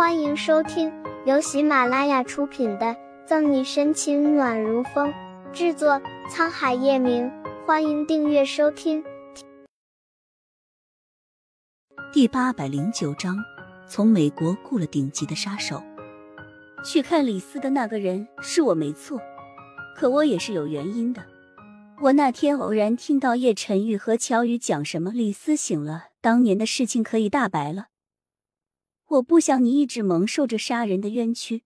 欢迎收听由喜马拉雅出品的《赠你深情暖如风》，制作沧海夜明。欢迎订阅收听。第八百零九章，从美国雇了顶级的杀手去看李斯的那个人是我没错，可我也是有原因的。我那天偶然听到叶晨玉和乔宇讲什么李斯醒了，当年的事情可以大白了。我不想你一直蒙受着杀人的冤屈，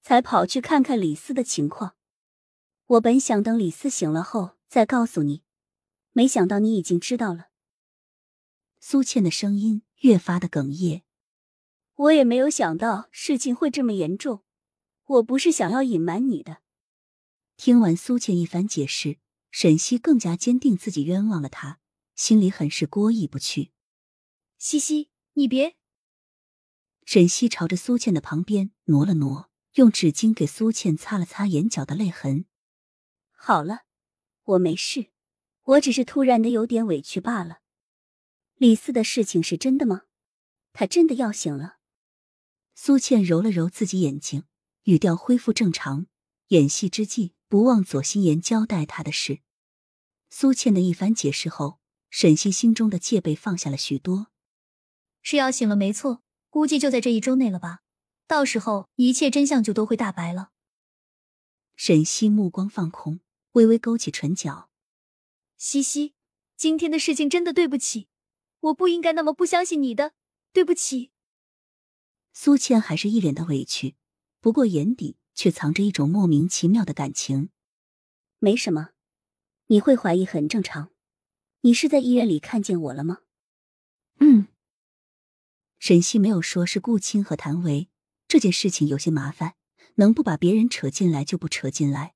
才跑去看看李斯的情况。我本想等李斯醒了后再告诉你，没想到你已经知道了。苏倩的声音越发的哽咽。我也没有想到事情会这么严重，我不是想要隐瞒你的。听完苏倩一番解释，沈西更加坚定自己冤枉了他，心里很是过意不去。西西，你别。沈西朝着苏倩的旁边挪了挪，用纸巾给苏倩擦了擦眼角的泪痕。好了，我没事，我只是突然的有点委屈罢了。李四的事情是真的吗？他真的要醒了？苏倩揉了揉自己眼睛，语调恢复正常。演戏之际，不忘左心言交代他的事。苏倩的一番解释后，沈西心中的戒备放下了许多。是要醒了，没错。估计就在这一周内了吧，到时候一切真相就都会大白了。沈西目光放空，微微勾起唇角。西西，今天的事情真的对不起，我不应该那么不相信你的，对不起。苏倩还是一脸的委屈，不过眼底却藏着一种莫名其妙的感情。没什么，你会怀疑很正常。你是在医院里看见我了吗？嗯。沈西没有说是顾青和谭维这件事情有些麻烦，能不把别人扯进来就不扯进来。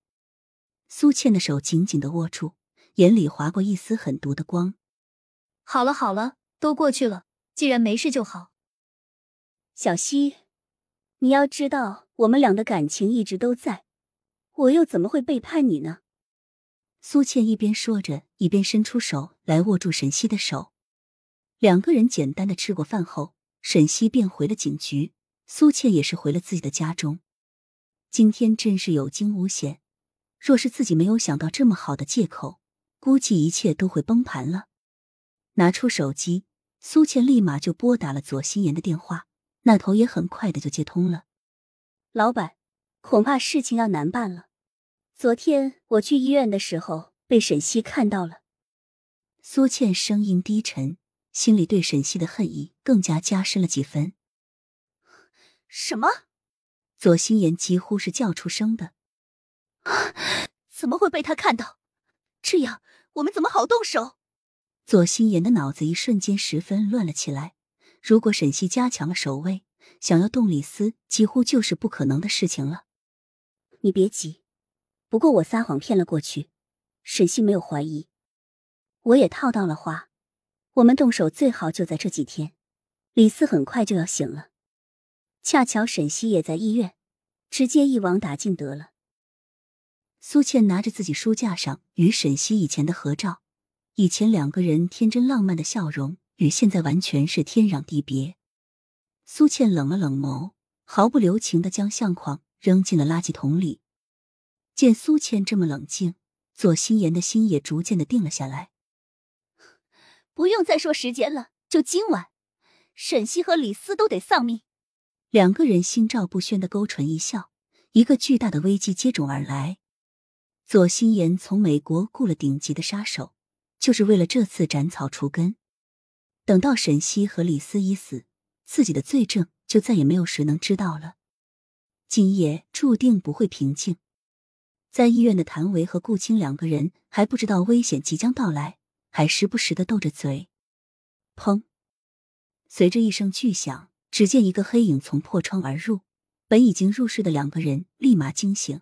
苏倩的手紧紧的握住，眼里划过一丝狠毒的光。好了好了，都过去了，既然没事就好。小西，你要知道，我们俩的感情一直都在，我又怎么会背叛你呢？苏倩一边说着，一边伸出手来握住沈西的手。两个人简单的吃过饭后。沈西便回了警局，苏倩也是回了自己的家中。今天真是有惊无险，若是自己没有想到这么好的借口，估计一切都会崩盘了。拿出手机，苏倩立马就拨打了左心言的电话，那头也很快的就接通了。老板，恐怕事情要难办了。昨天我去医院的时候，被沈西看到了。苏倩声音低沉。心里对沈西的恨意更加加深了几分。什么？左心言几乎是叫出声的。怎么会被他看到？这样我们怎么好动手？左心言的脑子一瞬间十分乱了起来。如果沈西加强了守卫，想要动李斯，几乎就是不可能的事情了。你别急，不过我撒谎骗了过去，沈西没有怀疑，我也套到了话。我们动手最好就在这几天，李四很快就要醒了。恰巧沈西也在医院，直接一网打尽得了。苏倩拿着自己书架上与沈西以前的合照，以前两个人天真浪漫的笑容与现在完全是天壤地别。苏倩冷了冷眸，毫不留情的将相框扔进了垃圾桶里。见苏倩这么冷静，左心言的心也逐渐的定了下来。不用再说时间了，就今晚，沈西和李斯都得丧命。两个人心照不宣的勾唇一笑，一个巨大的危机接踵而来。左心言从美国雇了顶级的杀手，就是为了这次斩草除根。等到沈西和李斯已死，自己的罪证就再也没有谁能知道了。今夜注定不会平静。在医院的谭维和顾青两个人还不知道危险即将到来。还时不时的斗着嘴，砰！随着一声巨响，只见一个黑影从破窗而入。本已经入睡的两个人立马惊醒。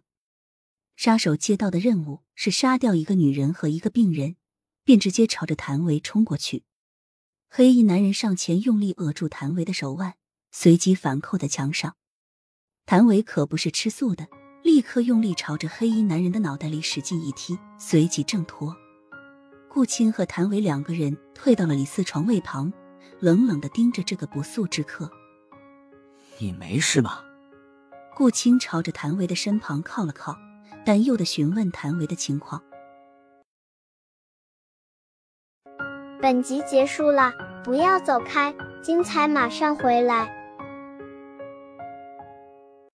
杀手接到的任务是杀掉一个女人和一个病人，便直接朝着谭维冲过去。黑衣男人上前用力扼住谭维的手腕，随即反扣在墙上。谭维可不是吃素的，立刻用力朝着黑衣男人的脑袋里使劲一踢，随即挣脱。顾青和谭维两个人退到了李四床位旁，冷冷的盯着这个不速之客。你没事吧？顾青朝着谭维的身旁靠了靠，担忧的询问谭维的情况。本集结束了，不要走开，精彩马上回来。